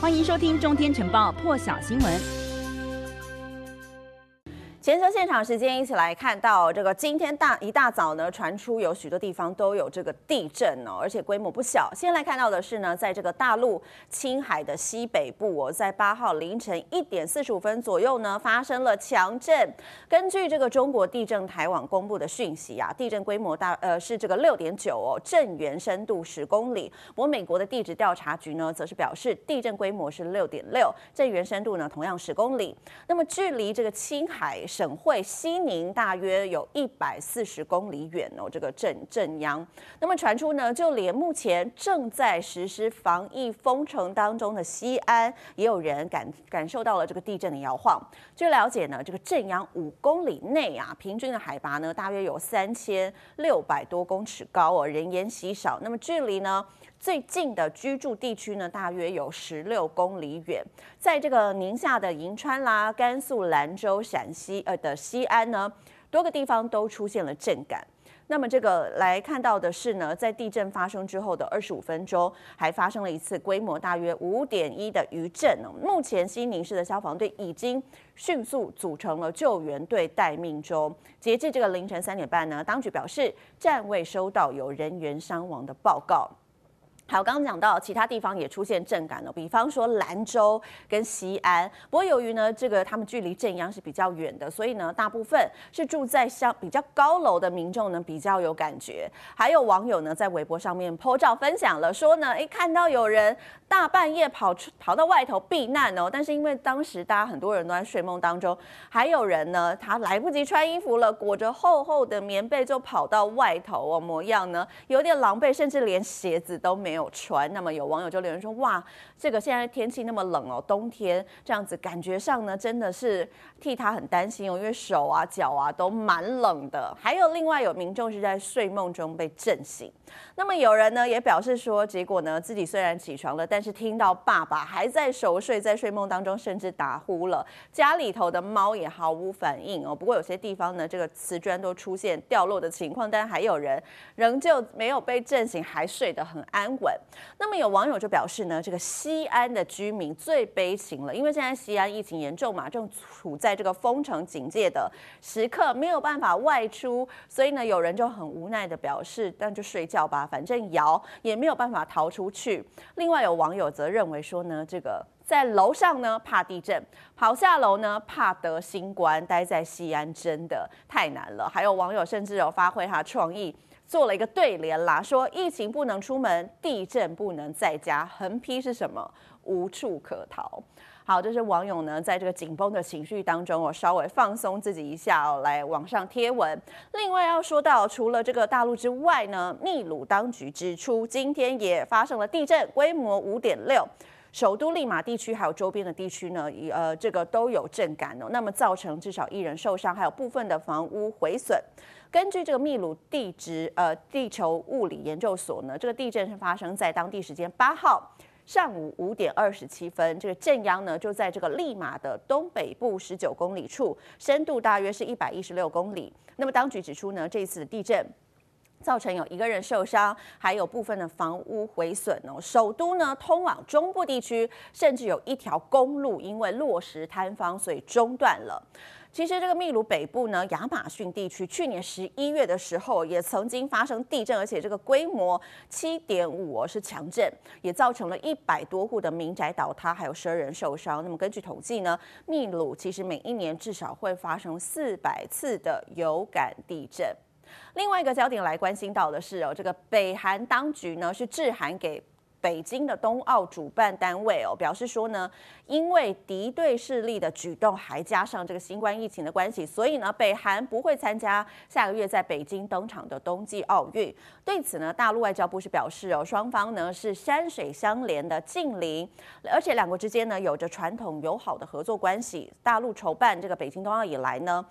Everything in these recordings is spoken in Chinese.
欢迎收听《中天晨报》破晓新闻。全球现场时间，一起来看到这个今天大一大早呢，传出有许多地方都有这个地震哦，而且规模不小。先来看到的是呢，在这个大陆青海的西北部哦，在八号凌晨一点四十五分左右呢，发生了强震。根据这个中国地震台网公布的讯息啊，地震规模大呃是这个六点九哦，震源深度十公里。我美国的地质调查局呢，则是表示地震规模是六点六，震源深度呢同样十公里。那么距离这个青海。省会西宁大约有一百四十公里远哦，这个镇镇央。那么传出呢，就连目前正在实施防疫封城当中的西安，也有人感感受到了这个地震的摇晃。据了解呢，这个镇央五公里内啊，平均的海拔呢大约有三千六百多公尺高哦，人烟稀少。那么距离呢，最近的居住地区呢，大约有十六公里远，在这个宁夏的银川啦、甘肃兰州、陕西呃的西安呢，多个地方都出现了震感。那么这个来看到的是呢，在地震发生之后的二十五分钟，还发生了一次规模大约五点一的余震。目前西宁市的消防队已经迅速组成了救援队待命中。截至这个凌晨三点半呢，当局表示暂未收到有人员伤亡的报告。还有刚刚讲到，其他地方也出现震感了，比方说兰州跟西安。不过由于呢，这个他们距离震央是比较远的，所以呢，大部分是住在相比较高楼的民众呢比较有感觉。还有网友呢在微博上面 po 照分享了，说呢，哎，看到有人大半夜跑出跑到外头避难哦，但是因为当时大家很多人都在睡梦当中，还有人呢他来不及穿衣服了，裹着厚厚的棉被就跑到外头哦，模样呢有点狼狈，甚至连鞋子都没有。有传，那么有网友就留言说：“哇，这个现在天气那么冷哦，冬天这样子，感觉上呢真的是替他很担心哦，因为手啊脚啊都蛮冷的。”还有另外有民众是在睡梦中被震醒。那么有人呢也表示说，结果呢自己虽然起床了，但是听到爸爸还在熟睡，在睡梦当中甚至打呼了，家里头的猫也毫无反应哦。不过有些地方呢，这个瓷砖都出现掉落的情况，但还有人仍旧没有被震醒，还睡得很安稳。那么有网友就表示呢，这个西安的居民最悲情了，因为现在西安疫情严重嘛，正处在这个封城警戒的时刻，没有办法外出，所以呢，有人就很无奈的表示，那就睡觉吧，反正摇也没有办法逃出去。另外有网友则认为说呢，这个在楼上呢怕地震，跑下楼呢怕得新冠，待在西安真的太难了。还有网友甚至有发挥他创意。做了一个对联啦，说疫情不能出门，地震不能在家，横批是什么？无处可逃。好，这是网友呢在这个紧绷的情绪当中，我稍微放松自己一下哦，来网上贴文。另外要说到，除了这个大陆之外呢，秘鲁当局指出，今天也发生了地震，规模五点六，首都利马地区还有周边的地区呢，呃，这个都有震感哦。那么造成至少一人受伤，还有部分的房屋毁损。根据这个秘鲁地质呃地球物理研究所呢，这个地震是发生在当地时间八号上午五点二十七分，这个震央呢就在这个利马的东北部十九公里处，深度大约是一百一十六公里。那么当局指出呢，这次的地震造成有一个人受伤，还有部分的房屋毁损哦。首都呢通往中部地区，甚至有一条公路因为落石坍方，所以中断了。其实这个秘鲁北部呢，亚马逊地区去年十一月的时候也曾经发生地震，而且这个规模七点五哦，是强震，也造成了一百多户的民宅倒塌，还有十二人受伤。那么根据统计呢，秘鲁其实每一年至少会发生四百次的有感地震。另外一个焦点来关心到的是哦，这个北韩当局呢是致函给。北京的冬奥主办单位哦，表示说呢，因为敌对势力的举动，还加上这个新冠疫情的关系，所以呢，北韩不会参加下个月在北京登场的冬季奥运。对此呢，大陆外交部是表示哦，双方呢是山水相连的近邻，而且两国之间呢有着传统友好的合作关系。大陆筹办这个北京冬奥以来呢。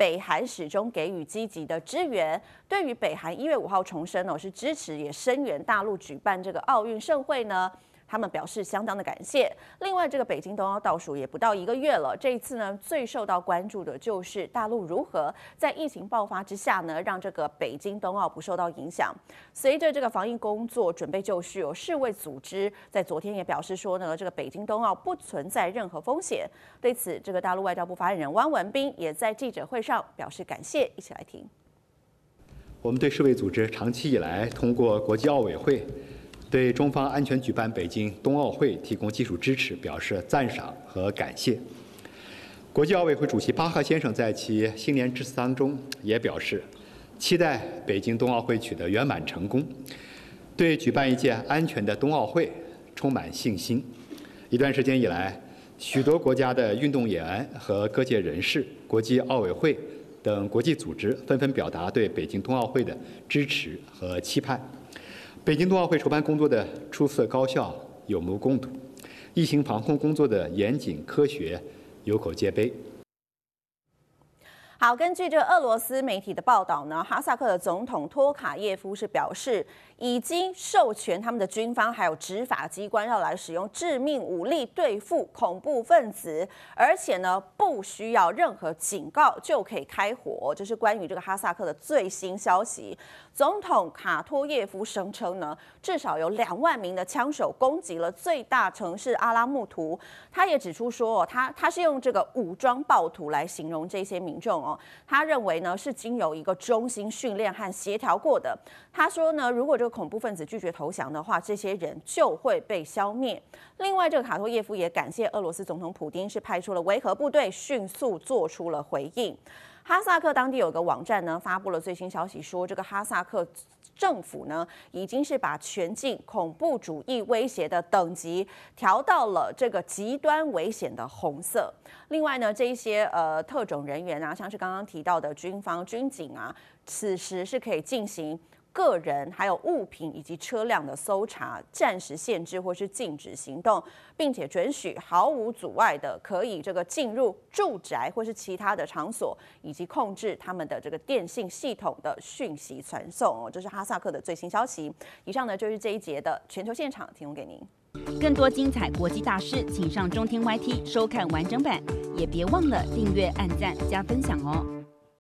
北韩始终给予积极的支援。对于北韩一月五号重申哦，是支持也声援大陆举办这个奥运盛会呢，他们表示相当的感谢。另外，这个北京冬奥倒数也不到一个月了，这一次呢，最受到关注的就是大陆如何在疫情爆发之下呢，让这个北京冬奥不受到影响。随着这个防疫工作准备就绪，有世卫组织在昨天也表示说呢，这个北京冬奥不存在任何风险。对此，这个大陆外交部发言人汪文斌也在记者会上表示感谢。一起来听。我们对世卫组织长期以来通过国际奥委会对中方安全举办北京冬奥会提供技术支持表示赞赏和感谢。国际奥委会主席巴赫先生在其新年致辞当中也表示，期待北京冬奥会取得圆满成功，对举办一届安全的冬奥会充满信心。一段时间以来，许多国家的运动员和各界人士、国际奥委会。等国际组织纷纷表达对北京冬奥会的支持和期盼。北京冬奥会筹办工作的出色高效有目共睹，疫情防控工作的严谨科学有口皆碑。好，根据这个俄罗斯媒体的报道呢，哈萨克的总统托卡耶夫是表示，已经授权他们的军方还有执法机关要来使用致命武力对付恐怖分子，而且呢，不需要任何警告就可以开火。这是关于这个哈萨克的最新消息。总统卡托耶夫声称呢，至少有两万名的枪手攻击了最大城市阿拉木图。他也指出说，他他是用这个武装暴徒来形容这些民众哦。他认为呢，是经由一个中心训练和协调过的。他说呢，如果这个恐怖分子拒绝投降的话，这些人就会被消灭。另外，这个卡托耶夫也感谢俄罗斯总统普丁是派出了维和部队，迅速做出了回应。哈萨克当地有个网站呢，发布了最新消息，说这个哈萨克政府呢，已经是把全境恐怖主义威胁的等级调到了这个极端危险的红色。另外呢，这一些呃特种人员啊，像是刚刚提到的军方军警啊，此时是可以进行。个人还有物品以及车辆的搜查，暂时限制或是禁止行动，并且准许毫无阻碍的可以这个进入住宅或是其他的场所，以及控制他们的这个电信系统的讯息传送哦。这是哈萨克的最新消息。以上呢就是这一节的全球现场，提供给您。更多精彩国际大事，请上中天 YT 收看完整版，也别忘了订阅、按赞、加分享哦。